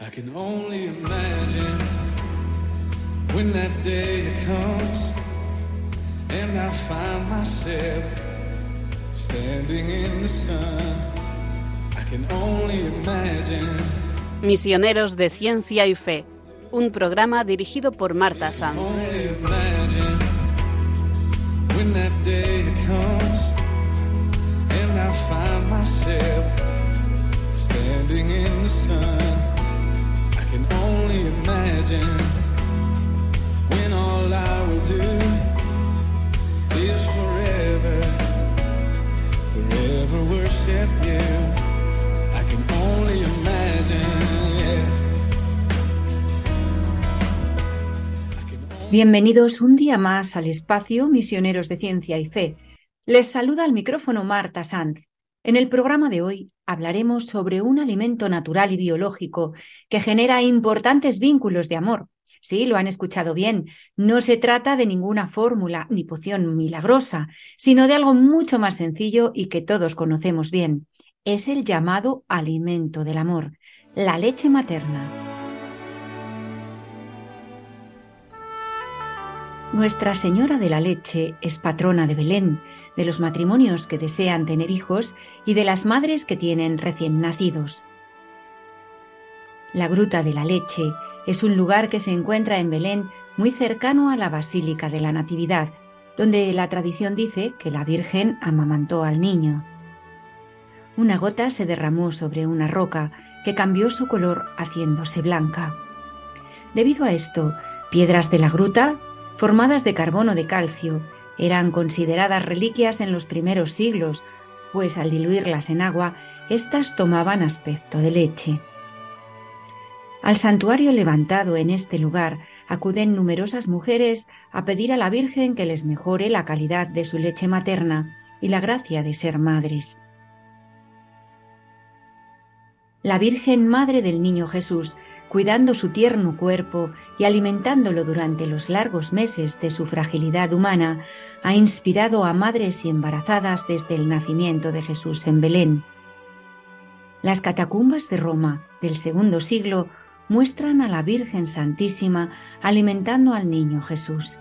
I can only imagine when that day comes and I find myself standing in the sun. I can only imagine. Misioneros de Ciencia y Fe, un programa dirigido por Marta Sanz. I find myself standing in the sun. Bienvenidos un día más al espacio Misioneros de Ciencia y Fe. Les saluda al micrófono Marta Sanz. En el programa de hoy hablaremos sobre un alimento natural y biológico que genera importantes vínculos de amor. Sí, lo han escuchado bien. No se trata de ninguna fórmula ni poción milagrosa, sino de algo mucho más sencillo y que todos conocemos bien. Es el llamado alimento del amor, la leche materna. Nuestra Señora de la Leche es patrona de Belén, de los matrimonios que desean tener hijos y de las madres que tienen recién nacidos. La Gruta de la Leche es un lugar que se encuentra en Belén muy cercano a la Basílica de la Natividad, donde la tradición dice que la Virgen amamantó al niño. Una gota se derramó sobre una roca que cambió su color haciéndose blanca. Debido a esto, piedras de la gruta, formadas de carbono de calcio, eran consideradas reliquias en los primeros siglos, pues al diluirlas en agua, éstas tomaban aspecto de leche. Al santuario levantado en este lugar acuden numerosas mujeres a pedir a la Virgen que les mejore la calidad de su leche materna y la gracia de ser madres. La Virgen Madre del Niño Jesús, cuidando su tierno cuerpo y alimentándolo durante los largos meses de su fragilidad humana, ha inspirado a madres y embarazadas desde el nacimiento de Jesús en Belén. Las catacumbas de Roma del segundo siglo muestran a la Virgen Santísima alimentando al niño Jesús.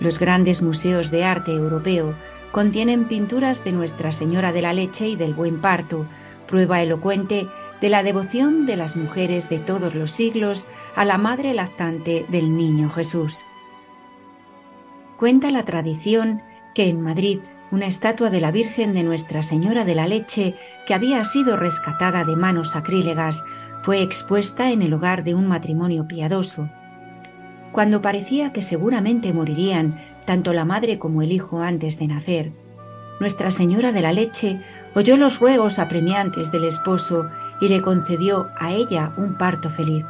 Los grandes museos de arte europeo contienen pinturas de Nuestra Señora de la Leche y del Buen Parto, prueba elocuente de la devoción de las mujeres de todos los siglos a la madre lactante del niño Jesús. Cuenta la tradición que en Madrid una estatua de la Virgen de Nuestra Señora de la Leche, que había sido rescatada de manos sacrílegas, fue expuesta en el hogar de un matrimonio piadoso. Cuando parecía que seguramente morirían tanto la madre como el hijo antes de nacer, Nuestra Señora de la Leche oyó los ruegos apremiantes del esposo y le concedió a ella un parto feliz.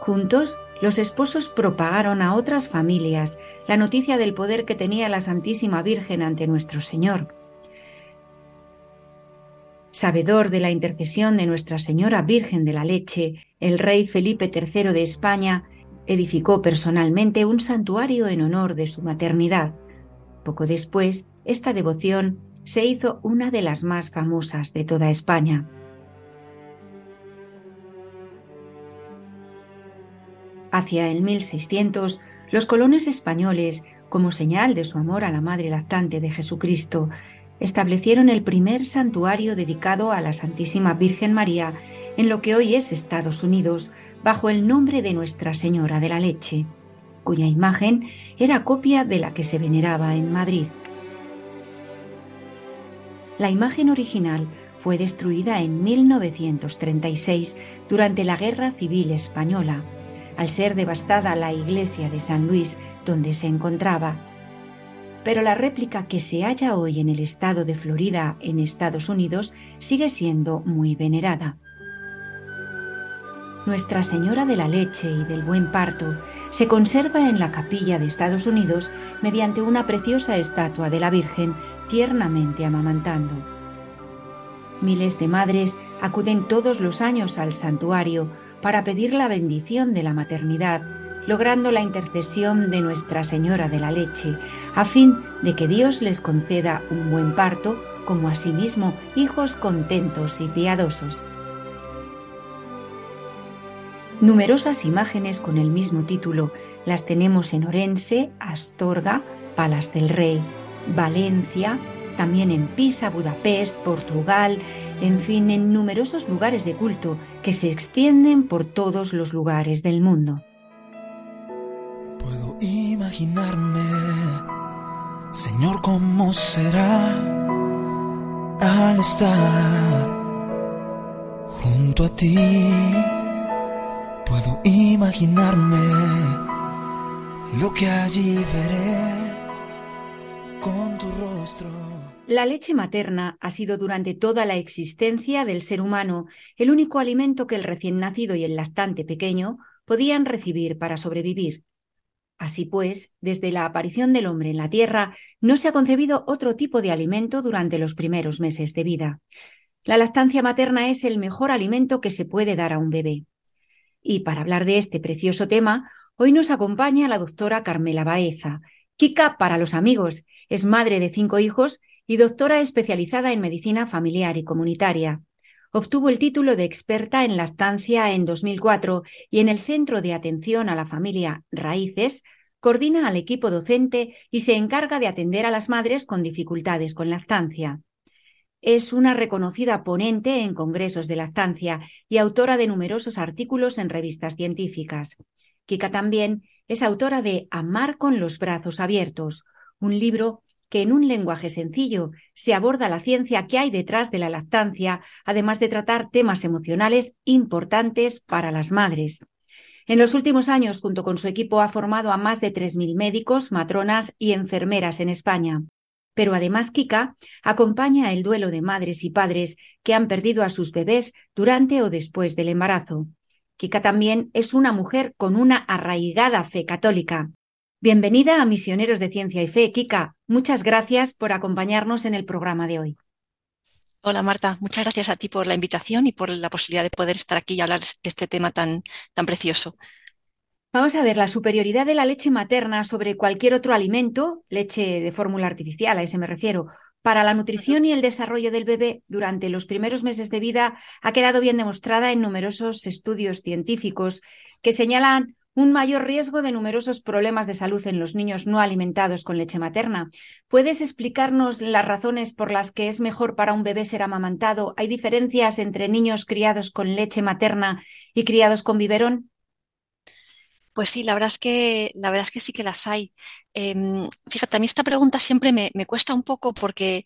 Juntos, los esposos propagaron a otras familias la noticia del poder que tenía la Santísima Virgen ante nuestro Señor. Sabedor de la intercesión de Nuestra Señora Virgen de la Leche, el rey Felipe III de España edificó personalmente un santuario en honor de su maternidad. Poco después, esta devoción se hizo una de las más famosas de toda España. Hacia el 1600, los colonos españoles, como señal de su amor a la Madre lactante de Jesucristo, establecieron el primer santuario dedicado a la Santísima Virgen María en lo que hoy es Estados Unidos, bajo el nombre de Nuestra Señora de la Leche, cuya imagen era copia de la que se veneraba en Madrid. La imagen original fue destruida en 1936 durante la Guerra Civil Española al ser devastada la iglesia de San Luis donde se encontraba. Pero la réplica que se halla hoy en el estado de Florida, en Estados Unidos, sigue siendo muy venerada. Nuestra Señora de la Leche y del Buen Parto se conserva en la capilla de Estados Unidos mediante una preciosa estatua de la Virgen tiernamente amamantando. Miles de madres acuden todos los años al santuario para pedir la bendición de la maternidad, logrando la intercesión de Nuestra Señora de la Leche, a fin de que Dios les conceda un buen parto, como asimismo hijos contentos y piadosos. Numerosas imágenes con el mismo título las tenemos en Orense, Astorga, Palas del Rey, Valencia, también en Pisa, Budapest, Portugal, en fin, en numerosos lugares de culto que se extienden por todos los lugares del mundo. Puedo imaginarme, Señor, cómo será al estar junto a ti. Puedo imaginarme lo que allí veré La leche materna ha sido durante toda la existencia del ser humano el único alimento que el recién nacido y el lactante pequeño podían recibir para sobrevivir. Así pues, desde la aparición del hombre en la Tierra, no se ha concebido otro tipo de alimento durante los primeros meses de vida. La lactancia materna es el mejor alimento que se puede dar a un bebé. Y para hablar de este precioso tema, hoy nos acompaña la doctora Carmela Baeza. Kika para los amigos, es madre de cinco hijos y doctora especializada en medicina familiar y comunitaria. Obtuvo el título de experta en lactancia en 2004 y en el Centro de Atención a la Familia Raíces coordina al equipo docente y se encarga de atender a las madres con dificultades con lactancia. Es una reconocida ponente en congresos de lactancia y autora de numerosos artículos en revistas científicas. Kika también es autora de Amar con los brazos abiertos, un libro que en un lenguaje sencillo se aborda la ciencia que hay detrás de la lactancia, además de tratar temas emocionales importantes para las madres. En los últimos años, junto con su equipo, ha formado a más de 3.000 médicos, matronas y enfermeras en España. Pero además Kika acompaña el duelo de madres y padres que han perdido a sus bebés durante o después del embarazo. Kika también es una mujer con una arraigada fe católica. Bienvenida a Misioneros de Ciencia y Fe, Kika. Muchas gracias por acompañarnos en el programa de hoy. Hola Marta, muchas gracias a ti por la invitación y por la posibilidad de poder estar aquí y hablar de este tema tan, tan precioso. Vamos a ver la superioridad de la leche materna sobre cualquier otro alimento, leche de fórmula artificial, a ese me refiero, para la nutrición y el desarrollo del bebé durante los primeros meses de vida ha quedado bien demostrada en numerosos estudios científicos que señalan un mayor riesgo de numerosos problemas de salud en los niños no alimentados con leche materna. ¿Puedes explicarnos las razones por las que es mejor para un bebé ser amamantado? ¿Hay diferencias entre niños criados con leche materna y criados con biberón? Pues sí, la verdad es que, la verdad es que sí que las hay. Em, fíjate, a mí esta pregunta siempre me, cuesta un poco porque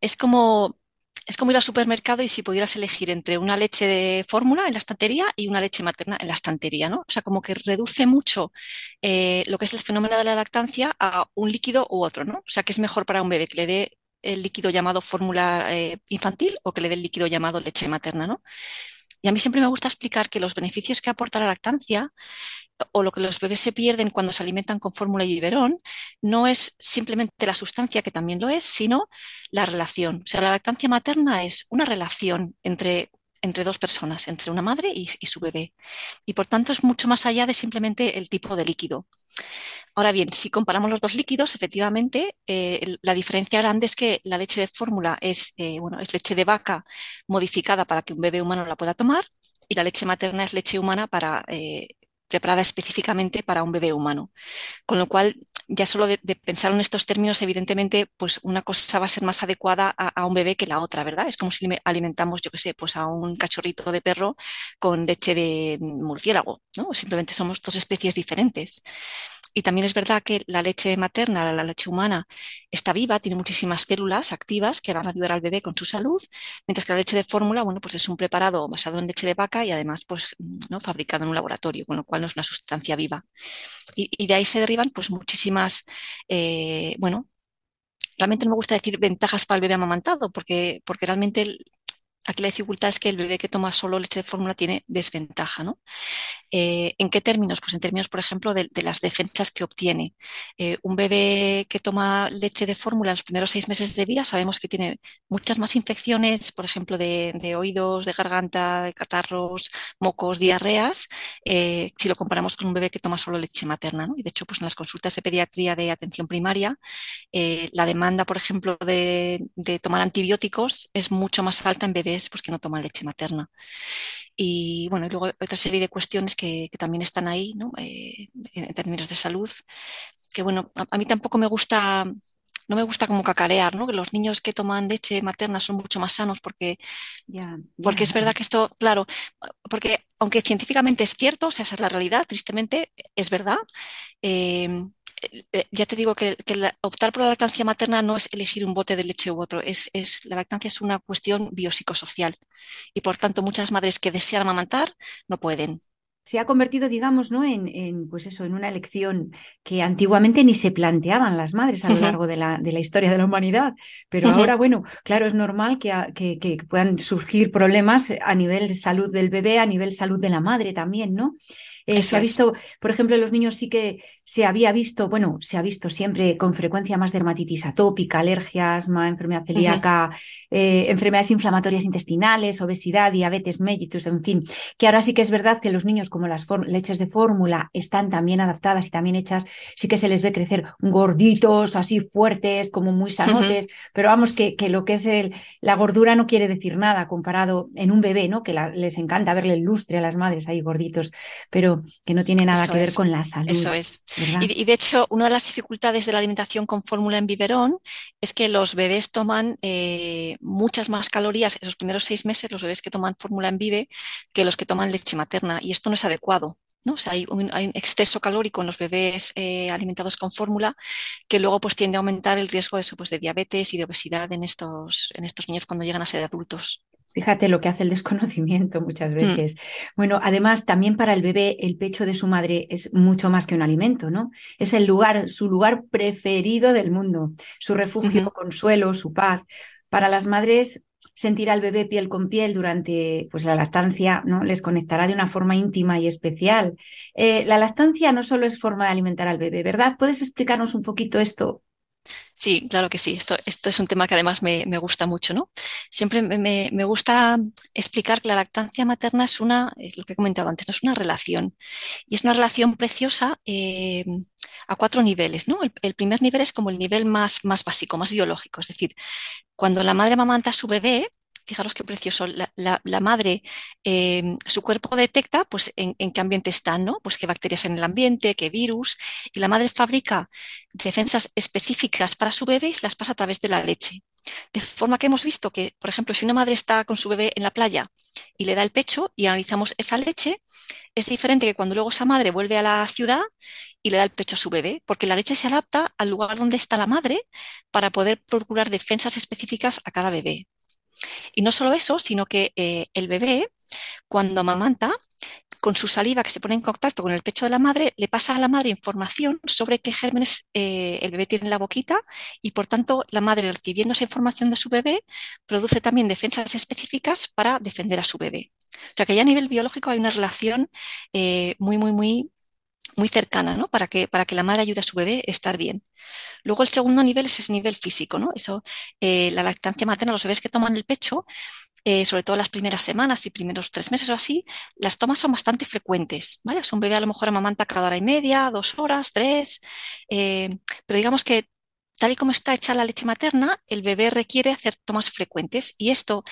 es como, es como ir al supermercado y si pudieras elegir entre una leche de fórmula en la estantería y una leche materna en la estantería, ¿no? O sea, como que reduce mucho eh, lo que es el fenómeno de la lactancia a un líquido u otro, ¿no? O sea, que es mejor para un bebé que le dé el líquido llamado fórmula eh, infantil o que le dé el líquido llamado leche materna, ¿no? Y a mí siempre me gusta explicar que los beneficios que aporta la lactancia o lo que los bebés se pierden cuando se alimentan con fórmula y biberón no es simplemente la sustancia, que también lo es, sino la relación. O sea, la lactancia materna es una relación entre entre dos personas, entre una madre y, su bebé. Y por tanto es mucho más allá de simplemente el tipo de líquido. Ahora bien, si comparamos los dos líquidos, efectivamente, eh, la diferencia grande es que la leche de fórmula es, eh, bueno, es leche de vaca modificada para que un bebé humano la pueda tomar y la leche materna es leche humana eh, preparada específicamente para un bebé humano. Con lo cual, ya solo de, pensar en estos términos, evidentemente, pues una cosa va a ser más adecuada a, un bebé que la otra, ¿verdad? Es como si alimentamos, yo qué sé, pues a un cachorrito de perro con leche de murciélago, ¿no? Simplemente somos dos especies diferentes. Y también es verdad que la leche materna, la leche humana, está viva, tiene muchísimas células activas que van a ayudar al bebé con su salud, mientras que la leche de fórmula, bueno, pues es un preparado basado en leche de vaca y además, pues, ¿no? fabricado en un laboratorio, con lo cual no es una sustancia viva. Y, de ahí se derivan, pues, muchísimas, eh, bueno, realmente no me gusta decir ventajas para el bebé amamantado, porque, porque realmente Aquí la dificultad es que el bebé que toma solo leche de fórmula tiene desventaja, ¿no? Eh, ¿En qué términos? Pues en términos, por ejemplo, de, las defensas que obtiene. Eh, un bebé que toma leche de fórmula en los primeros seis meses de vida sabemos que tiene muchas más infecciones, por ejemplo, de, oídos, de garganta, de catarros, mocos, diarreas, eh, si lo comparamos con un bebé que toma solo leche materna, ¿no? Y de hecho, pues en las consultas de pediatría de atención primaria, la demanda, por ejemplo, de, de tomar antibióticos es mucho más alta en bebés pues, que no toman leche materna. Y bueno, y luego otra serie de cuestiones que, que también están ahí, ¿no? Eh, en términos de salud, que bueno, a, a mí tampoco me gusta no me gusta como cacarear, ¿no? Que los niños que toman leche materna son mucho más sanos porque, Ya, porque ya. es verdad que esto, claro, porque aunque científicamente es cierto, o sea, esa es la realidad, tristemente es verdad, eh, ya te digo que, que la- optar por la lactancia materna no es elegir un bote de leche u otro, es, es, la lactancia es una cuestión biopsicosocial y por tanto muchas madres que desean amamantar no pueden. se ha convertido, digamos, ¿no? En, en, pues eso, en una elección que antiguamente ni se planteaban las madres a lo largo de la, de la historia de la humanidad. Pero ahora, bueno, claro, es normal que, a- que, que puedan surgir problemas a nivel de salud del bebé, a nivel salud de la madre también, ¿no? Eh, se ha visto, por ejemplo, en los niños sí que se había visto, bueno, se ha visto siempre con frecuencia más dermatitis atópica, alergia, asma, enfermedad celíaca, eh, enfermedades inflamatorias intestinales, obesidad, diabetes mellitus, en fin, que ahora sí que es verdad que los niños, como las leches de fórmula están también adaptadas y también hechas, sí que se les ve crecer gorditos, así fuertes, como muy sanotes, pero vamos, que, que lo que es el, la gordura no quiere decir nada comparado en un bebé, ¿no? Que la- les encanta verle el lustre a las madres ahí gorditos, pero que no tiene nada Eso que ver con la salud, Eso es. Y, y de hecho, una de las dificultades de la alimentación con fórmula en biberón es que los bebés toman eh, muchas más calorías esos primeros seis meses, los bebés que toman fórmula en vive, que los que toman leche materna. Y esto no es adecuado. ¿no? O sea, hay un, hay un exceso calórico en los bebés eh, alimentados con fórmula que luego pues tiende a aumentar el riesgo de, eso, pues, de diabetes y de obesidad en estos, en estos niños cuando llegan a ser adultos. Fíjate lo que hace el desconocimiento muchas veces. Bueno, además, también para el bebé, el pecho de su madre es mucho más que un alimento, ¿no? Es el lugar, su lugar preferido del mundo, su refugio, consuelo, su paz. Para las madres, sentir al bebé piel con piel durante pues, la lactancia, ¿no? Les conectará de una forma íntima y especial. Eh, la lactancia no solo es forma de alimentar al bebé, ¿verdad? ¿Puedes explicarnos un poquito esto? Sí, claro que sí. Esto, esto es un tema que además me, me gusta mucho, ¿no? Siempre me, me- gusta explicar que la lactancia materna es una, es lo que he comentado antes, es una relación. Y es una relación preciosa eh, a cuatro niveles, ¿no? El, el primer nivel es como el nivel más, más básico, más biológico. Es decir, cuando la madre amamanta a su bebé, fijaros qué precioso, la, madre, eh, su cuerpo detecta pues, en, en qué ambiente están, ¿no? Pues qué bacterias en el ambiente, qué virus, y la madre fabrica defensas específicas para su bebé y las pasa a través de la leche. De forma que hemos visto que, por ejemplo, si una madre está con su bebé en la playa y le da el pecho y analizamos esa leche, es diferente que cuando luego esa madre vuelve a la ciudad y le da el pecho a su bebé, porque la leche se adapta al lugar donde está la madre para poder procurar defensas específicas a cada bebé. Y no solo eso, sino que eh, el bebé, cuando amamanta, con su saliva que se pone en contacto con el pecho de la madre, le pasa a la madre información sobre qué gérmenes eh, el bebé tiene en la boquita y por tanto la madre recibiendo esa información de su bebé produce también defensas específicas para defender a su bebé. O sea que ya a nivel biológico hay una relación eh, muy, muy, muy, muy cercana, ¿no? Para que, para que la madre ayude a su bebé a estar bien. Luego el segundo nivel es ese nivel físico, ¿no? Eso, eh, la lactancia materna, los bebés que toman el pecho, eh, sobre todo las primeras semanas y primeros tres meses o así, las tomas son bastante frecuentes, ¿vale? O un bebé a lo mejor amamanta cada hora y media, dos horas, tres, eh, pero digamos que tal y como está hecha la leche materna, el bebé requiere hacer tomas frecuentes y esto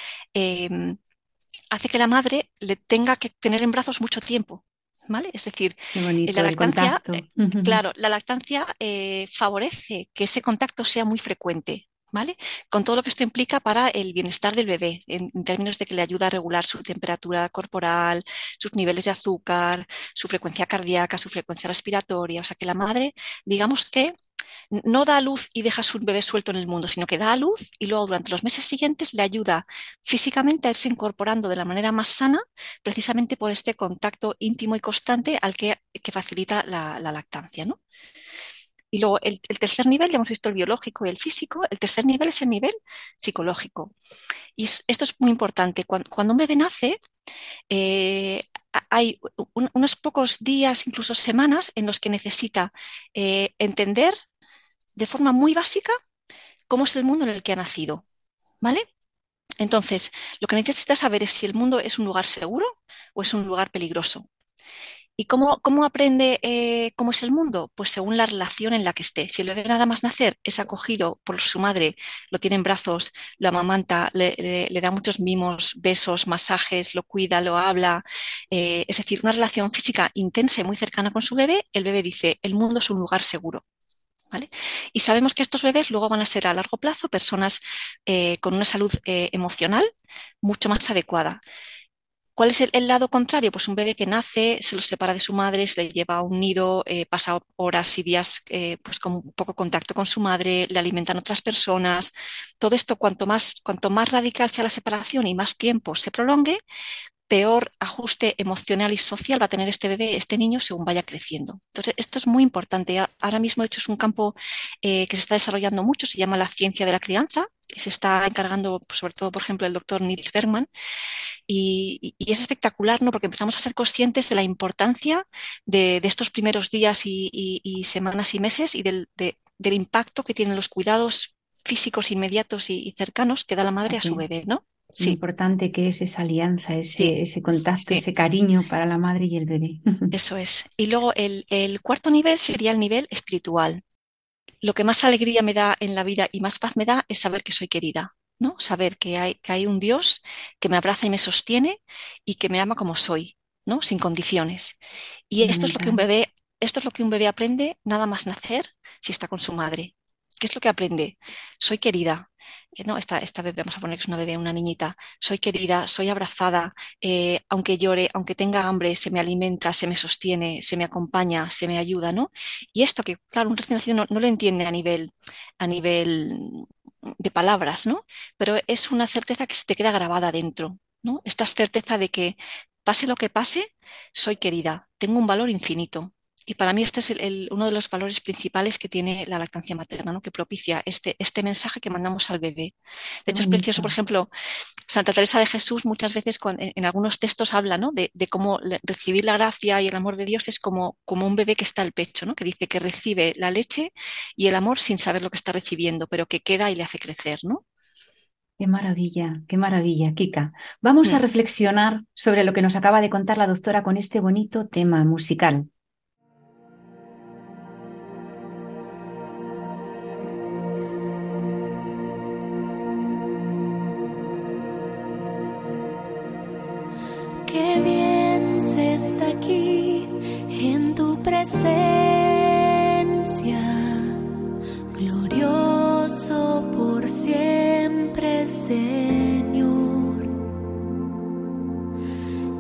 hace que la madre le tenga que tener en brazos mucho tiempo, ¿vale? Es decir, bonito la lactancia, eh, claro, la lactancia eh, favorece que ese contacto sea muy frecuente. ¿Vale? Con todo lo que esto implica para el bienestar del bebé, en, en términos de que le ayuda a regular su temperatura corporal, sus niveles de azúcar, su frecuencia cardíaca, su frecuencia respiratoria. O sea, que la madre, digamos que no da a luz y deja su bebé suelto en el mundo, sino que da a luz y luego durante los meses siguientes le ayuda físicamente a irse incorporando de la manera más sana, precisamente por este contacto íntimo y constante al que, facilita la, la lactancia, ¿no? Y luego el, tercer nivel, ya hemos visto el biológico y el físico, el tercer nivel es el nivel psicológico. Y esto es muy importante. Cuando, un bebé nace, eh, hay un, unos pocos días, incluso semanas, en los que necesita eh, entender de forma muy básica cómo es el mundo en el que ha nacido. ¿Vale? Entonces, lo que necesita saber es si el mundo es un lugar seguro o es un lugar peligroso. ¿Y cómo, cómo aprende eh, cómo es el mundo? Pues según la relación en la que esté. Si el bebé nada más nacer es acogido por su madre, lo tiene en brazos, lo amamanta, le, da muchos mimos, besos, masajes, lo cuida, lo habla, eh, es decir, una relación física intensa y muy cercana con su bebé, el bebé dice, el mundo es un lugar seguro. Y sabemos que estos bebés luego van a ser a largo plazo personas eh, con una salud emocional mucho más adecuada. ¿Cuál es el, lado contrario? Pues un bebé que nace, se lo separa de su madre, se le lleva a un nido, eh, pasa horas y días eh, pues con poco contacto con su madre, le alimentan otras personas. Todo esto, cuanto más, cuanto más radical sea la separación y más tiempo se prolongue, peor ajuste emocional y social va a tener este bebé, este niño, según vaya creciendo. Entonces, esto es muy importante. Ahora mismo, de hecho, es un campo eh, que se está desarrollando mucho, se llama la ciencia de la crianza, y se está encargando, pues, sobre todo, por ejemplo, el doctor Nils Bergman, y, es espectacular, ¿no? Porque empezamos a ser conscientes de la importancia de, estos primeros días y, semanas y meses y del, del impacto que tienen los cuidados físicos inmediatos y, cercanos que da la madre a su bebé, ¿no? Sí. importante que es esa alianza, ese, ese contacto, ese cariño para la madre y el bebé. Eso es. Y luego el, el, cuarto nivel sería el nivel espiritual. Lo que más alegría me da en la vida y más paz me da es saber que soy querida, ¿no? Saber que hay, que hay un Dios que me abraza y me sostiene y que me ama como soy, ¿no? Sin condiciones. Y esto es lo que un bebé, esto es lo que un bebé aprende nada más nacer si está con su madre. ¿Qué es lo que aprende? Soy querida. Eh, no, esta, esta bebé, vamos a poner que es una bebé, una niñita. Soy querida, soy abrazada, eh, aunque llore, aunque tenga hambre, se me alimenta, se me sostiene, se me acompaña, se me ayuda, ¿no? Y esto que, claro, un recién nacido no, no lo entiende a nivel, a nivel de palabras, ¿no? Pero es una certeza que se te queda grabada dentro, ¿no? Esta certeza de que pase lo que pase, soy querida, tengo un valor infinito. Y para mí este es uno de los valores principales que tiene la lactancia materna, ¿no? que propicia este, este mensaje que mandamos al bebé. De hecho, es precioso, por ejemplo, Santa Teresa de Jesús muchas veces en, algunos textos habla ¿no? de, cómo recibir la gracia y el amor de Dios es como, como un bebé que está al pecho, ¿no? que dice que recibe la leche y el amor sin saber lo que está recibiendo, pero que queda y le hace crecer. ¿no? Qué maravilla, qué maravilla, Kika. Vamos a reflexionar sobre lo que nos acaba de contar la doctora con este bonito tema musical. Presencia, glorioso por siempre, Señor.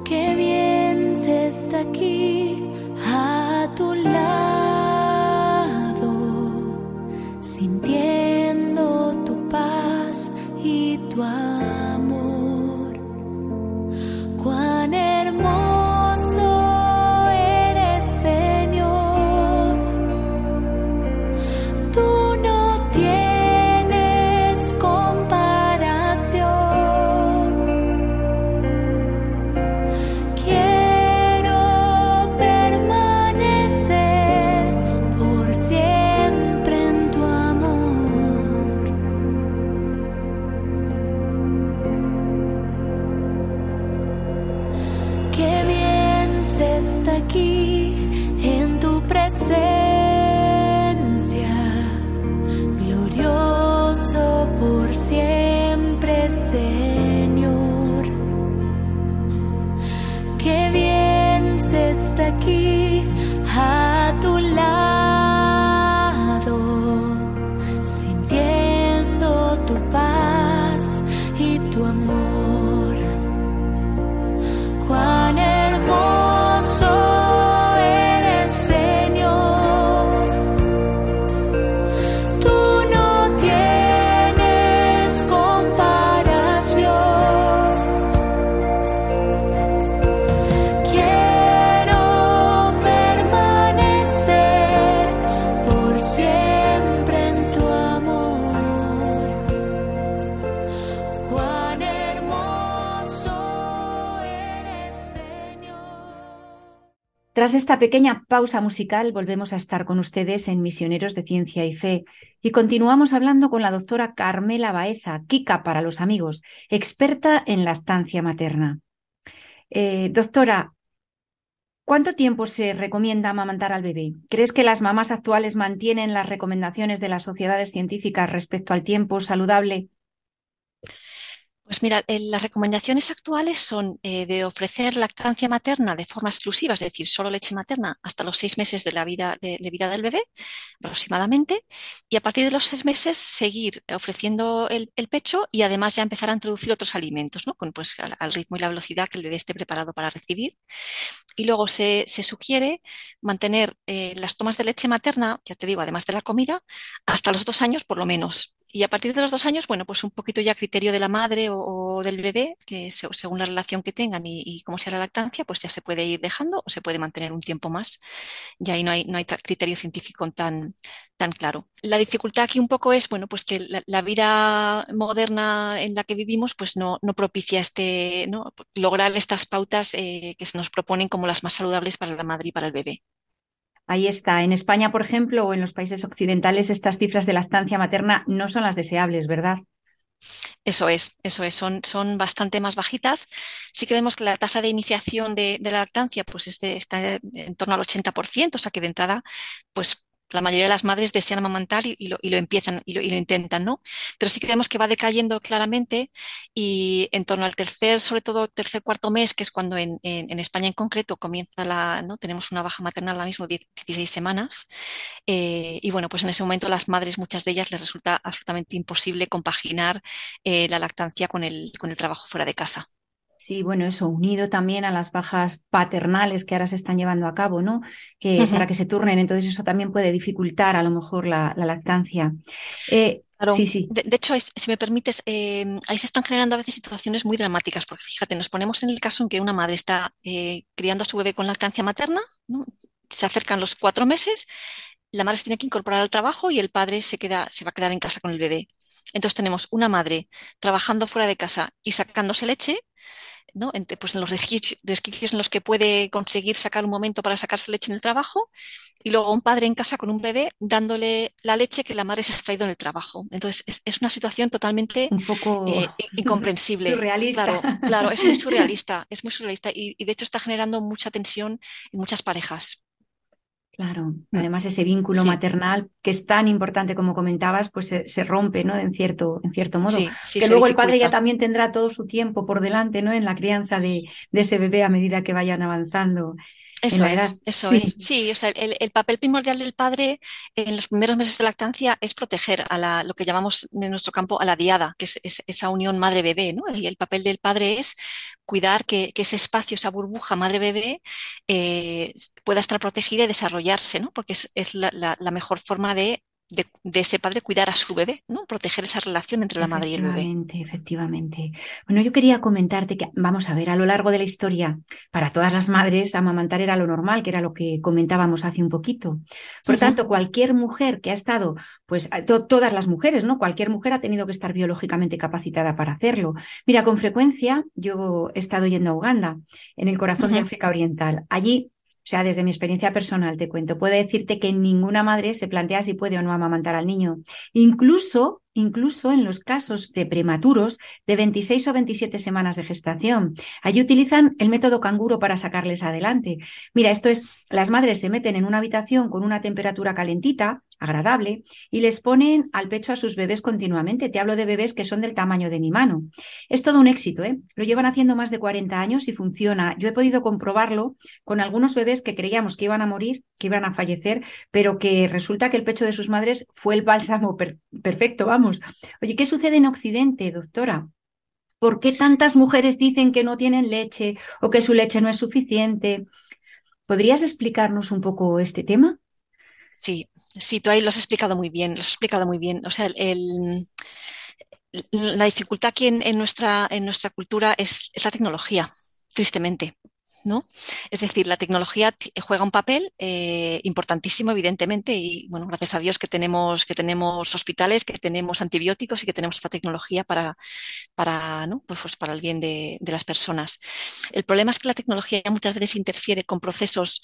Qué bien se está aquí esta pequeña pausa musical, volvemos a estar con ustedes en Misioneros de Ciencia y Fe y continuamos hablando con la doctora Carmela Baeza, Kika para los amigos, experta en lactancia materna. Eh, doctora, ¿Cuánto tiempo se recomienda amamantar al bebé? ¿Crees que las mamás actuales mantienen las recomendaciones de las sociedades científicas respecto al tiempo saludable pues mira, eh, las recomendaciones actuales son eh, de ofrecer lactancia materna de forma exclusiva, es decir, solo leche materna hasta los seis meses de la vida, de, vida del bebé, aproximadamente, y a partir de los seis meses seguir ofreciendo el, pecho y además ya empezar a introducir otros alimentos, ¿no? Con, pues, al, ritmo y la velocidad que el bebé esté preparado para recibir. Y luego se, sugiere mantener eh, las tomas de leche materna, ya te digo, además de la comida, hasta los dos años por lo menos. Y a partir de los dos años, bueno, pues un poquito ya criterio de la madre o, del bebé, que según la relación que tengan y, cómo sea la lactancia, pues ya se puede ir dejando o se puede mantener un tiempo más. Y ahí no hay, no hay criterio científico tan, tan claro. La dificultad aquí un poco es, bueno, pues que la, vida moderna en la que vivimos, pues no, no propicia este, ¿no? lograr estas pautas eh, que se nos proponen como las más saludables para la madre y para el bebé. Ahí está. En España, por ejemplo, o en los países occidentales, estas cifras de lactancia materna no son las deseables, ¿verdad? Eso es, eso es, son, son bastante más bajitas. Sí creemos que la tasa de iniciación de, la lactancia pues está en torno al 80%, o sea que de entrada pues la mayoría de las madres desean amamantar y, lo, empiezan y lo, intentan, ¿no? Pero sí creemos que va decayendo claramente y en torno al tercer, sobre todo tercer, cuarto mes, que es cuando en, España en concreto comienza la, ¿no? Tenemos una baja maternal ahora mismo 16 semanas eh, y bueno, pues en ese momento las madres, muchas de ellas les resulta absolutamente imposible compaginar eh, la lactancia con el, con el trabajo fuera de casa. Sí, bueno, eso unido también a las bajas paternales que ahora se están llevando a cabo, ¿no? Que para que se turnen, entonces eso también puede dificultar a lo mejor la, lactancia. Eh, sí, sí. De, hecho, si me permites, eh, ahí se están generando a veces situaciones muy dramáticas, porque fíjate, nos ponemos en el caso en que una madre está eh, criando a su bebé con lactancia materna, se acercan los cuatro meses, la madre se tiene que incorporar al trabajo y el padre se, queda, se va a quedar en casa con el bebé. Entonces tenemos una madre trabajando fuera de casa y sacándose leche, ¿no? En, pues en los resquicios en los que puede conseguir sacar un momento para sacarse leche en el trabajo, y luego un padre en casa con un bebé dándole la leche que la madre se ha extraído en el trabajo. Entonces es, una situación totalmente un poco eh, incomprensible. Surrealista. Claro, claro, es muy surrealista, es muy surrealista y, y de hecho está generando mucha tensión en muchas parejas. Claro, mm. además ese vínculo maternal que es tan importante como comentabas, pues se, rompe, ¿no? En cierto, en cierto modo. que luego el padre ya también tendrá todo su tiempo por delante, ¿no? En la crianza de, de ese bebé a medida que vayan avanzando eso es, eso es. Sí, o sea, el, papel primordial del padre en los primeros meses de lactancia es proteger a la, lo que llamamos en nuestro campo a la diada, que es, esa unión madre-bebé, ¿no? Y el papel del padre es cuidar que, ese espacio, esa burbuja madre-bebé eh, pueda estar protegida y desarrollarse, ¿no? Porque es, la, mejor forma de de, ese padre cuidar a su bebé, ¿no? Proteger esa relación entre la madre y el bebé. Efectivamente, efectivamente. Bueno, yo quería comentarte que, vamos a ver, a lo largo de la historia, para todas las madres, amamantar era lo normal, que era lo que comentábamos hace un poquito. Por tanto, cualquier mujer que ha estado, pues todas las mujeres, ¿no? Cualquier mujer ha tenido que estar biológicamente capacitada para hacerlo. Mira, con frecuencia yo he estado yendo a Uganda, en el corazón de África Oriental. Allí o sea, desde mi experiencia personal te cuento, puedo decirte que ninguna madre se plantea si puede o no amamantar al niño. Incluso incluso en los casos de prematuros de 26 o 27 semanas de gestación. Allí utilizan el método canguro para sacarles adelante. Mira, esto es, las madres se meten en una habitación con una temperatura calentita, agradable, y les ponen al pecho a sus bebés continuamente. Te hablo de bebés que son del tamaño de mi mano. Es todo un éxito, ¿eh? Lo llevan haciendo más de 40 años y funciona. Yo he podido comprobarlo con algunos bebés que creíamos que iban a morir, que iban a fallecer, pero que resulta que el pecho de sus madres fue el bálsamo perfecto, vamos Oye, ¿qué sucede en Occidente, doctora? ¿Por qué tantas mujeres dicen que no tienen leche o que su leche no es suficiente? ¿Podrías explicarnos un poco este tema? Sí, sí, tú ahí lo has explicado muy bien, lo has explicado muy bien. O sea, la dificultad aquí en, nuestra, en nuestra cultura es la tecnología, tristemente. ¿No? Es decir, la tecnología juega un papel eh, importantísimo, evidentemente, y bueno, gracias a Dios que tenemos, que tenemos hospitales, que tenemos antibióticos y que tenemos esta tecnología para, para, pues, pues para el bien de, las personas. El problema es que la tecnología muchas veces interfiere con procesos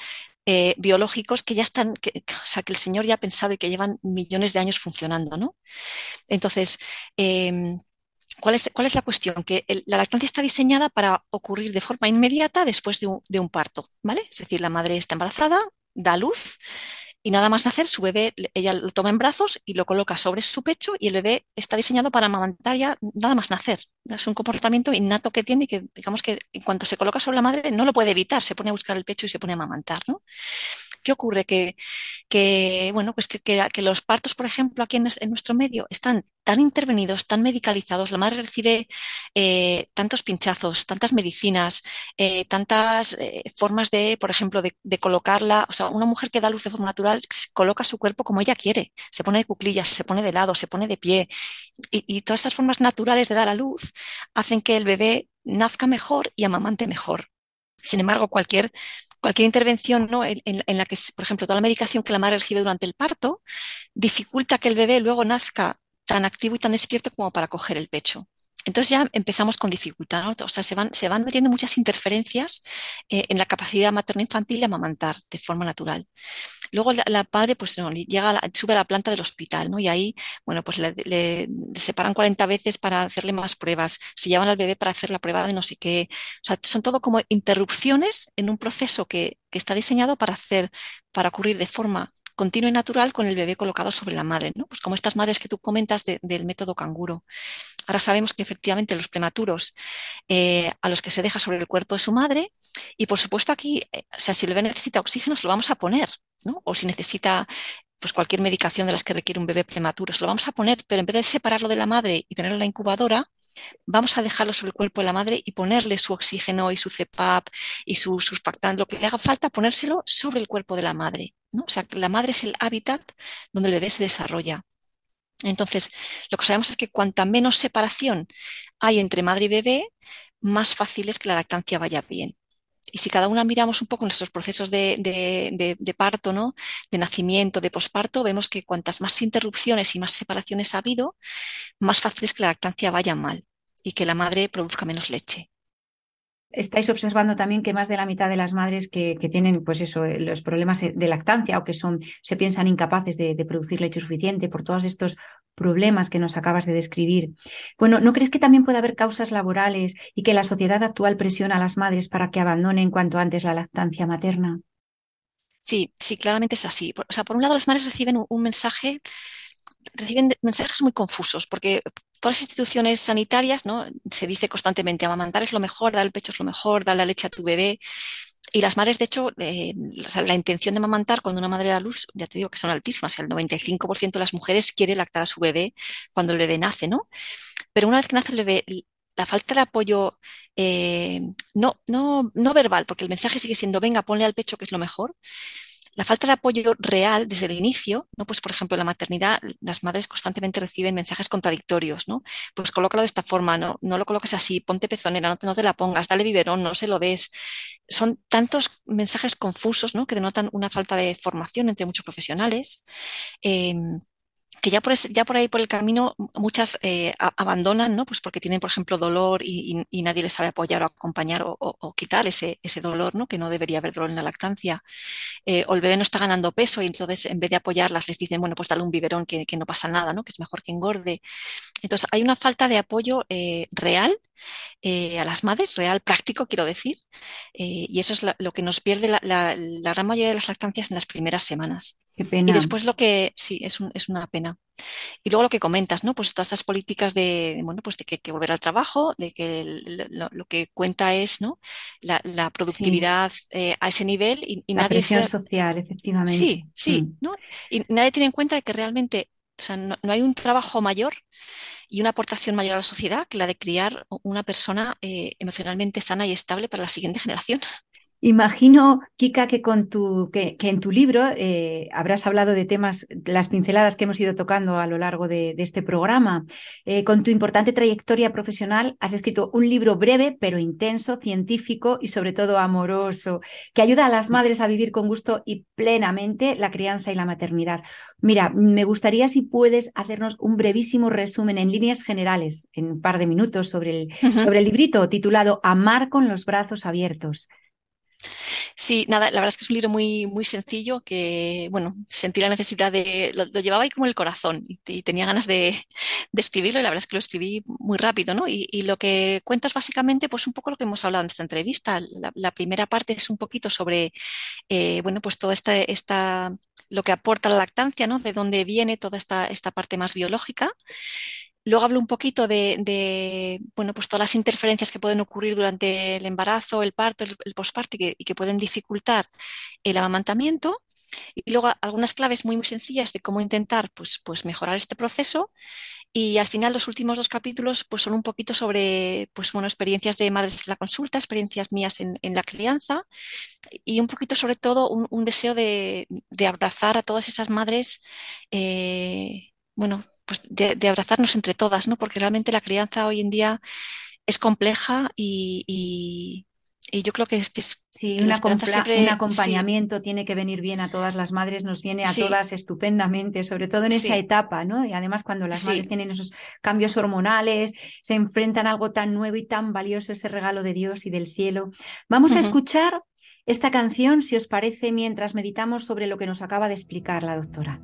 eh, biológicos que ya están, o sea, que el Señor ya ha pensado y que llevan millones de años funcionando, ¿no? Entonces, em, ¿cuál, es, ¿cuál es la cuestión? Que la lactancia está diseñada para ocurrir de forma inmediata después de un, de un parto, ¿vale? Es decir, la madre está embarazada, da luz y nada más nacer, su bebé, ella lo toma en brazos y lo coloca sobre su pecho y el bebé está diseñado para amamantar ya nada más nacer. Es un comportamiento innato que tiene y que, digamos que en cuanto se coloca sobre la madre, no lo puede evitar, se pone a buscar el pecho y se pone a amamantar, ¿no? ¿Qué ocurre? Que, que, bueno, pues que, que- los partos, por ejemplo, aquí en, nues- en nuestro medio están tan intervenidos, tan medicalizados, la madre recibe eh, tantos pinchazos, tantas medicinas, eh, tantas eh, formas de, por ejemplo, de, colocarla, o sea, una mujer que da luz de forma natural coloca su cuerpo como ella quiere, se pone de cuclillas, se pone de lado, se pone de pie, y, y todas estas formas naturales de dar a luz hacen que el bebé nazca mejor y amamante mejor. Sin embargo, cualquier, cualquier intervención ¿no? en, la que, por ejemplo, toda la medicación que la madre recibe durante el parto dificulta que el bebé luego nazca tan activo y tan despierto como para coger el pecho. Entonces ya empezamos con dificultad. O sea, se van, se van metiendo muchas interferencias eh, en la capacidad materno-infantil de amamantar de forma natural. Luego la, la padre, pues llega sube a la planta del hospital, ¿no? Y ahí, bueno, pues le, le separan 40 veces para hacerle más pruebas, se llevan al bebé para hacer la prueba de no sé qué. O sea, son todo como interrupciones en un proceso que, que está diseñado para hacer, para ocurrir de forma continua y natural con el bebé colocado sobre la madre, ¿no? Pues como estas madres que tú comentas de- del método canguro. Ahora sabemos que efectivamente los prematuros eh, a los que se deja sobre el cuerpo de su madre, y por supuesto aquí, eh, o sea, si el bebé necesita oxígeno, se lo vamos a poner, ¿no? O si necesita pues cualquier medicación de las que requiere un bebé prematuro, se lo vamos a poner, pero en vez de separarlo de la madre y tenerlo en la incubadora, vamos a dejarlo sobre el cuerpo de la madre y ponerle su oxígeno y su CPAP y su surfactante, lo que le haga falta, ponérselo sobre el cuerpo de la madre, O sea, la madre es el hábitat donde el bebé se desarrolla. Entonces, lo que sabemos es que cuanta menos separación hay entre madre y bebé, más fácil es que la lactancia vaya bien. Y si cada una miramos un poco nuestros procesos de- de parto, ¿no? de nacimiento, de posparto, vemos que cuantas más interrupciones y más separaciones ha habido, más fácil es que la lactancia vaya mal y que la madre produzca menos leche. Estáis observando también que más de la mitad de las madres que, tienen, pues eso, eh, los problemas de lactancia o que son, se piensan incapaces de, producir leche suficiente por todos estos problemas que nos acabas de describir. Bueno, ¿no crees que también puede haber causas laborales y que la sociedad actual presiona a las madres para que abandonen cuanto antes la lactancia materna? Sí, sí, claramente es así. O sea, por un lado, las madres reciben un, un mensaje, reciben mensajes muy confusos, porque todas las instituciones sanitarias, ¿no? Se dice constantemente, amamantar es lo mejor, dar el pecho es lo mejor, dar la leche a tu bebé. Y las madres, de hecho, eh, la intención de amamantar cuando una madre da luz, ya te digo que son altísimas, el 95% de las mujeres quiere lactar a su bebé cuando el bebé nace, ¿no? Pero una vez que nace el bebé, la falta de apoyo, eh, no, no, no verbal, porque el mensaje sigue siendo, venga, ponle al pecho que es lo mejor. La falta de apoyo real desde el inicio, ¿no? Pues, por ejemplo, en la maternidad, las madres constantemente reciben mensajes contradictorios, ¿no? Pues colócalo de esta forma, no, no lo coloques así, ponte pezonera, no te, la pongas, dale biberón, no se lo des. Son tantos mensajes confusos, ¿no? Que denotan una falta de formación entre muchos profesionales. Eh, que ya por, ahí por el camino muchas eh, abandonan, ¿no? Pues porque tienen, por ejemplo, dolor y, nadie les sabe apoyar o acompañar o, quitar ese, ese dolor, ¿no? Que no debería haber dolor en la lactancia. Eh, o el bebé no está ganando peso y entonces en vez de apoyarlas les dicen, bueno, pues dale un biberón que, que no pasa nada, ¿no? Que es mejor que engorde. Entonces hay una falta de apoyo eh, real a las madres, real práctico, quiero decir, y eso es lo que nos pierde la gran mayoría de las lactancias en las primeras semanas. Qué Y después lo que, sí, es, un- es una pena. Y luego lo que comentas, ¿no? Pues todas estas políticas de, bueno, pues de que, que volver al trabajo, de que el- lo, lo que cuenta es, ¿no? La, la productividad eh, a ese nivel y, y La nadie presión social, efectivamente. Sí, sí, Mm. ¿no? Y nadie tiene en cuenta de que realmente, o sea, no, no hay un trabajo mayor y una aportación mayor a la sociedad que la de criar una persona eh, emocionalmente sana y estable para la siguiente generación. Imagino, Kika, que con tu, que, que en tu libro eh, habrás hablado de temas, las pinceladas que hemos ido tocando a lo largo de, de este programa. Eh, con tu importante trayectoria profesional, has escrito un libro breve, pero intenso, científico y sobre todo amoroso, que ayuda a las madres a vivir con gusto y plenamente la crianza y la maternidad. Mira, me gustaría si puedes hacernos un brevísimo resumen en líneas generales, en un par de minutos, sobre el, sobre el librito titulado Amar con los brazos abiertos. Sí, nada, la verdad es que es un libro muy, muy sencillo que, bueno, sentí la necesidad de, lo, llevaba ahí como el corazón y, tenía ganas de, escribirlo y la verdad es que lo escribí muy rápido, ¿no? Y, lo que cuento es básicamente, pues un poco lo que hemos hablado en esta entrevista. La, la primera parte es un poquito sobre, eh, bueno, pues toda esta, esta, lo que aporta la lactancia, ¿no? De dónde viene toda esta, esta parte más biológica. Luego hablo un poquito de, de, bueno, pues todas las interferencias que pueden ocurrir durante el embarazo, el parto, el, el posparto y que, y que, pueden dificultar el amamantamiento. Y luego algunas claves muy, muy sencillas de cómo intentar pues, pues mejorar este proceso. Y al final los últimos dos capítulos pues son un poquito sobre pues, bueno, experiencias de madres en la consulta, experiencias mías en, en la crianza y un poquito sobre todo un, un deseo de, de, abrazar a todas esas madres, eh, bueno, pues de, de, abrazarnos entre todas, ¿no? Porque realmente la crianza hoy en día es compleja y, y, y yo creo que es que es sí, una siempre, un acompañamiento sí. tiene que venir bien a todas las madres, nos viene a sí. todas estupendamente, sobre todo en esa etapa, ¿no? Y además cuando las madres tienen esos cambios hormonales, se enfrentan a algo tan nuevo y tan valioso, ese regalo de Dios y del cielo. Vamos uh -huh. a escuchar esta canción, si os parece, mientras meditamos sobre lo que nos acaba de explicar la doctora.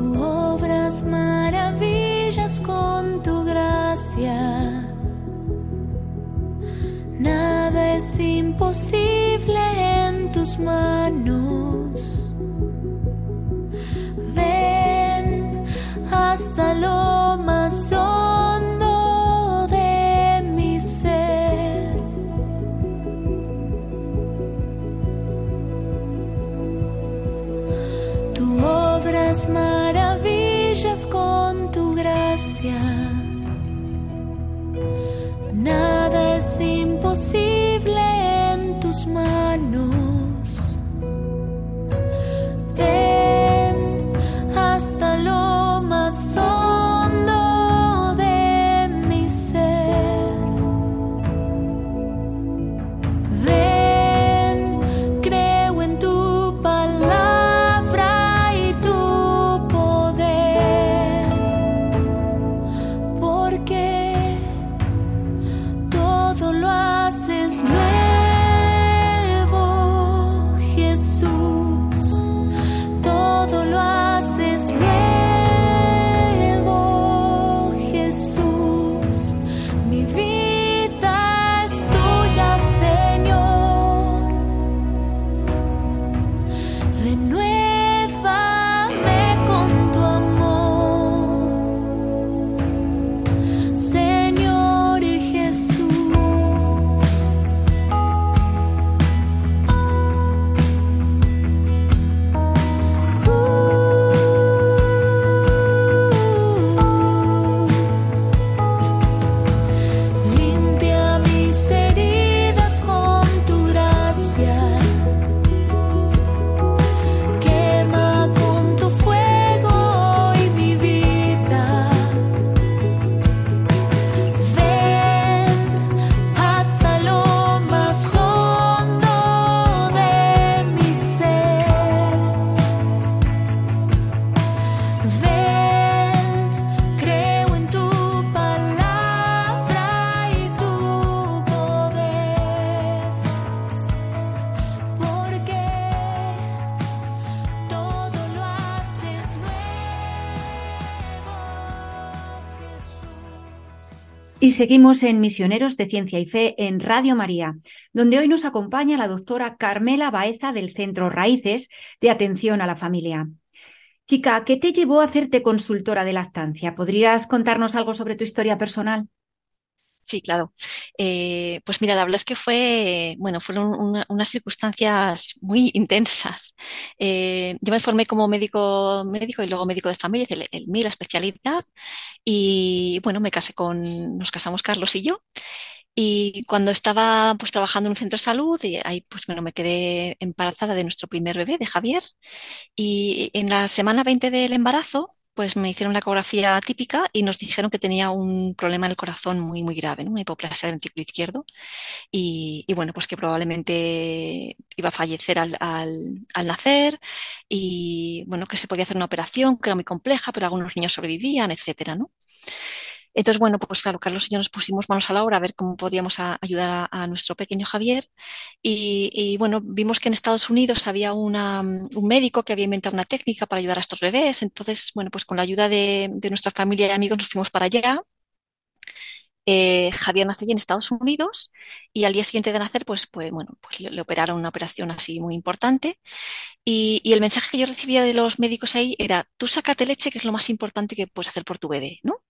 Tú obras maravillas con tu gracia. Nada es imposible en tus manos. Ven hasta lo más hondo de mi ser. Tú obras maravillas Y seguimos en Misioneros de Ciencia y Fe en Radio María, donde hoy nos acompaña la doctora Carmela Baeza del Centro Raíces de Atención a la Familia. Kika, ¿qué te llevó a hacerte consultora de lactancia? ¿Podrías contarnos algo sobre tu historia personal? Sí, claro. Eh, pues mira, la verdad es que fue, bueno, fueron una, unas circunstancias muy intensas. Eh, yo me formé como médico, médico y luego médico de familia, el, el MI, la especialidad, y bueno, me casé con, nos casamos Carlos y yo. Y cuando estaba pues trabajando en un centro de salud, y ahí pues bueno, me quedé embarazada de nuestro primer bebé, de Javier. Y en la semana 20 del embarazo, pues me hicieron la ecografía típica y nos dijeron que tenía un problema en el corazón muy, muy grave, una hipoplasia del ventrículo izquierdo. Y, y, bueno, pues que probablemente iba a fallecer al, al, al, nacer y bueno, que se podía hacer una operación que era muy compleja, pero algunos niños sobrevivían, etcétera, ¿no? Entonces, bueno, pues claro, Carlos y yo nos pusimos manos a la obra a ver cómo podíamos ayudar a, nuestro pequeño Javier. Y, bueno, vimos que en Estados Unidos había un médico que había inventado una técnica para ayudar a estos bebés. Entonces, bueno, pues con la ayuda de, nuestra familia y amigos nos fuimos para allá. Eh, Javier nació allí en Estados Unidos y al día siguiente de nacer, pues, pues bueno, pues le, operaron una operación así muy importante. Y, y, el mensaje que yo recibía de los médicos ahí era, tú sácate leche, que es lo más importante que puedes hacer por tu bebé, ¿no?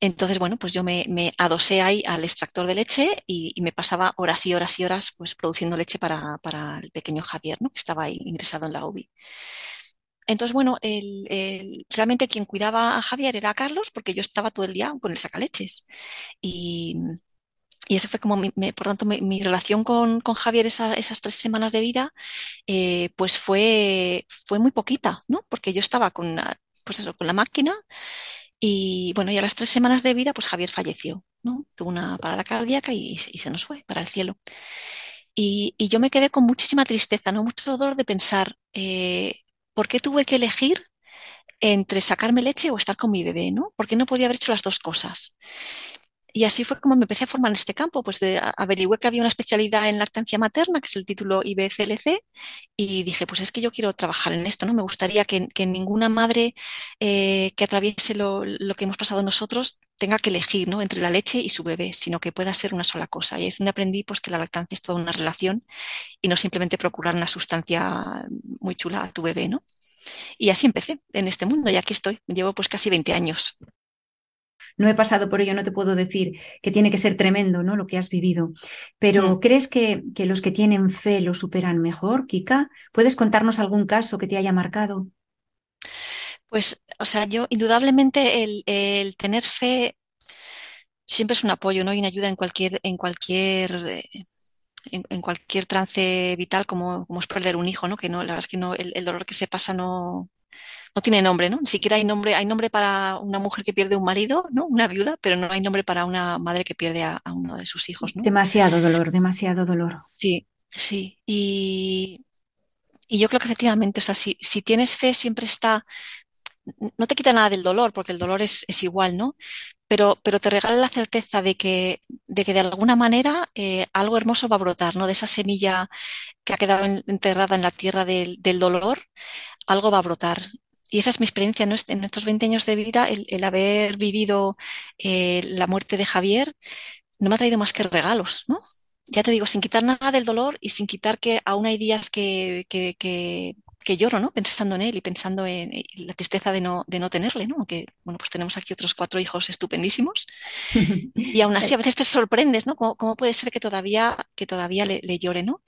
Entonces, bueno, pues yo me, adosé ahí al extractor de leche y, me pasaba horas y horas y horas pues produciendo leche para, para el pequeño Javier, ¿no? Que estaba ahí ingresado en la UBI. Entonces, bueno, el, el, realmente quien cuidaba a Javier era Carlos, porque yo estaba todo el día con el sacaleches. Y, y eso fue como, por tanto, mi, relación con, con Javier esa, esas tres semanas de vida, eh, pues fue, fue muy poquita, ¿no? Porque yo estaba con, pues eso, con la máquina y bueno, y a las tres semanas de vida, pues Javier falleció, ¿no? Tuvo una parada cardíaca y, se nos fue para el cielo. Y, yo me quedé con muchísima tristeza, ¿no? Mucho dolor de pensar, eh, ¿por qué tuve que elegir entre sacarme leche o estar con mi bebé, ¿no? ¿Por qué no podía haber hecho las dos cosas? Y así fue como me empecé a formar en este campo, pues de, averigüé que había una especialidad en lactancia materna, que es el título IBCLC, y dije, pues es que yo quiero trabajar en esto, ¿no? Me gustaría que, ninguna madre eh, que atraviese lo, lo, que hemos pasado nosotros tenga que elegir, ¿no? Entre la leche y su bebé, sino que pueda ser una sola cosa. Y es donde aprendí, pues, que la lactancia es toda una relación y no simplemente procurar una sustancia muy chula a tu bebé, ¿no? Y así empecé en este mundo y aquí estoy. Llevo pues casi 20 años no he pasado por ello, no te puedo decir que tiene que ser tremendo, ¿no? Lo que has vivido. Pero mm. ¿crees que, que, los que tienen fe lo superan mejor, Kika? ¿Puedes contarnos algún caso que te haya marcado? Pues, o sea, yo indudablemente el, el tener fe siempre es un apoyo, ¿no? Y una ayuda en cualquier, en cualquier eh, en, en, cualquier trance vital como, como, es perder un hijo, ¿no? Que no, la verdad es que no, el, el dolor que se pasa no, no tiene nombre, ¿no? Ni siquiera hay nombre, hay nombre para una mujer que pierde un marido, ¿no? Una viuda, pero no hay nombre para una madre que pierde a, a uno de sus hijos, ¿no? Demasiado dolor, demasiado dolor. Sí, sí. Y, y yo creo que efectivamente, o sea, si, si tienes fe, siempre está, no te quita nada del dolor, porque el dolor es, es igual, ¿no? Pero, pero, te regala la certeza de que de, que de alguna manera eh, algo hermoso va a brotar, ¿no? De esa semilla que ha quedado enterrada en la tierra del, del dolor, algo va a brotar y esa es mi experiencia ¿no? en estos 20 años de vida, el, el haber vivido eh, la muerte de Javier no me ha traído más que regalos, ¿no? Ya te digo, sin quitar nada del dolor y sin quitar que aún hay días que, que, que, que lloro, ¿no? Pensando en él y pensando en, en la tristeza de no, de no tenerle, ¿no? Aunque, bueno, pues tenemos aquí otros cuatro hijos estupendísimos. y aún así a veces te sorprendes, ¿no? ¿Cómo, cómo puede ser que todavía, que todavía le, le llore, ¿no?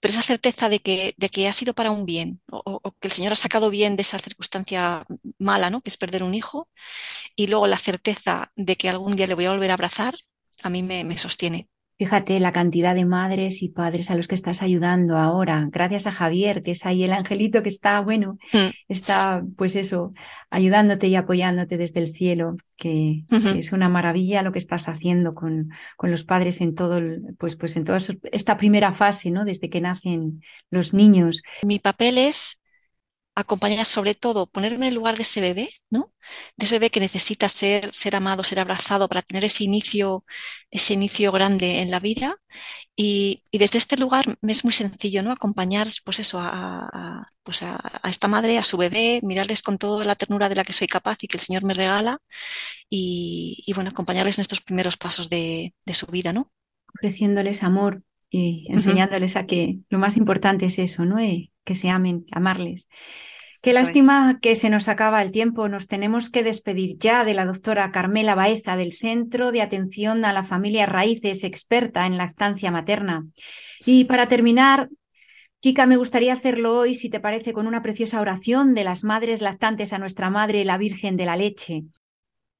Pero esa certeza de que, de que ha sido para un bien, o, o, que el Señor ha sacado bien de esa circunstancia mala, ¿no? Que es perder un hijo, y luego la certeza de que algún día le voy a volver a abrazar, a mí me, me sostiene. Fíjate la cantidad de madres y padres a los que estás ayudando ahora, gracias a Javier, que es ahí el angelito que está, bueno, mm. está, pues eso, ayudándote y apoyándote desde el cielo, que, uh -huh. es una maravilla lo que estás haciendo con, con los padres en todo, el, pues, pues en toda esta primera fase, ¿no? Desde que nacen los niños. Mi papel es acompañar sobre todo, ponerme en el lugar de ese bebé, ¿no? De ese bebé que necesita ser, ser amado, ser abrazado para tener ese inicio, ese inicio grande en la vida. Y, y desde este lugar me es muy sencillo, ¿no? Acompañar, pues eso, a, a pues a, a, esta madre, a su bebé, mirarles con toda la ternura de la que soy capaz y que el Señor me regala. Y, y bueno, acompañarles en estos primeros pasos de, de su vida, ¿no? Ofreciéndoles amor, y enseñándoles uh -huh. a que lo más importante es eso, ¿no? Eh, que se amen, amarles. Qué eso lástima es. que se nos acaba el tiempo. Nos tenemos que despedir ya de la doctora Carmela Baeza del Centro de Atención a la Familia Raíces, experta en lactancia materna. Y para terminar, Kika, me gustaría hacerlo hoy, si te parece, con una preciosa oración de las madres lactantes a nuestra Madre, la Virgen de la Leche.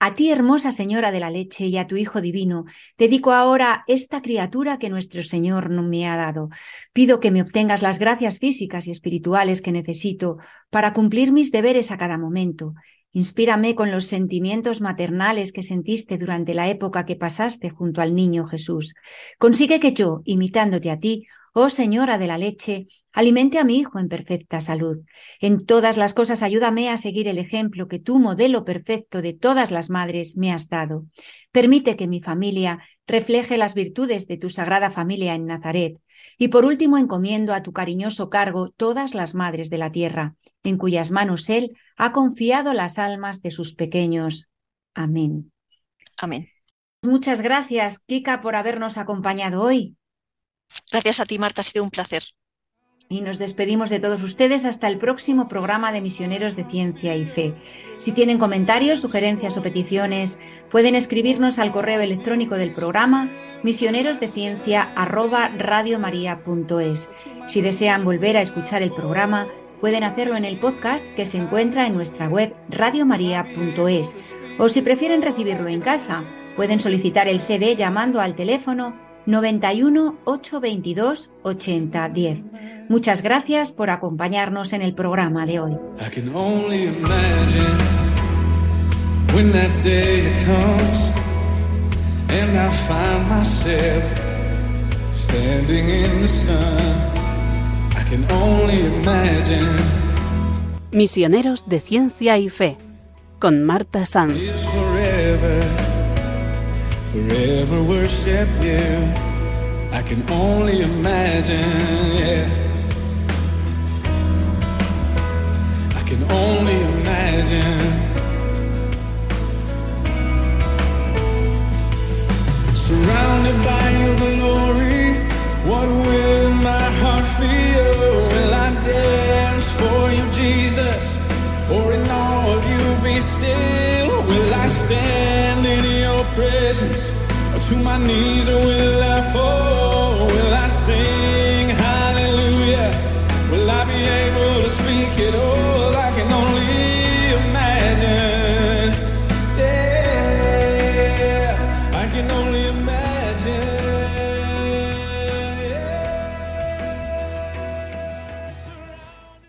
A ti, hermosa Señora de la leche, y a tu Hijo divino, dedico ahora esta criatura que nuestro Señor me ha dado. Pido que me obtengas las gracias físicas y espirituales que necesito para cumplir mis deberes a cada momento. Inspírame con los sentimientos maternales que sentiste durante la época que pasaste junto al niño Jesús. Consigue que yo, imitándote a ti, oh Señora de la leche, alimente a mi hijo en perfecta salud. En todas las cosas ayúdame a seguir el ejemplo que tú, modelo perfecto de todas las madres, me has dado. Permite que mi familia refleje las virtudes de tu sagrada familia en Nazaret. Y por último encomiendo a tu cariñoso cargo todas las madres de la tierra, en cuyas manos Él ha confiado las almas de sus pequeños. Amén. Amén. Muchas gracias, Kika, por habernos acompañado hoy. Gracias a ti, Marta, ha sido un placer. Y nos despedimos de todos ustedes hasta el próximo programa de Misioneros de Ciencia y Fe. Si tienen comentarios, sugerencias o peticiones, pueden escribirnos al correo electrónico del programa misionerosdeciencia@radiomaria.es. Si desean volver a escuchar el programa, pueden hacerlo en el podcast que se encuentra en nuestra web radiomaria.es. O si prefieren recibirlo en casa, pueden solicitar el CD llamando al teléfono 91 822 8010. Muchas gracias por acompañarnos en el programa de hoy. Misioneros de Ciencia y Fe, con Marta Sanz. Forever, worship you. I can only imagine, yeah. I can only imagine. Surrounded by your glory, what will my heart feel? Will I dance for you, Jesus? Or in all of you be still? Will I stand presence? Or to my knees, or will I fall? Will I sing?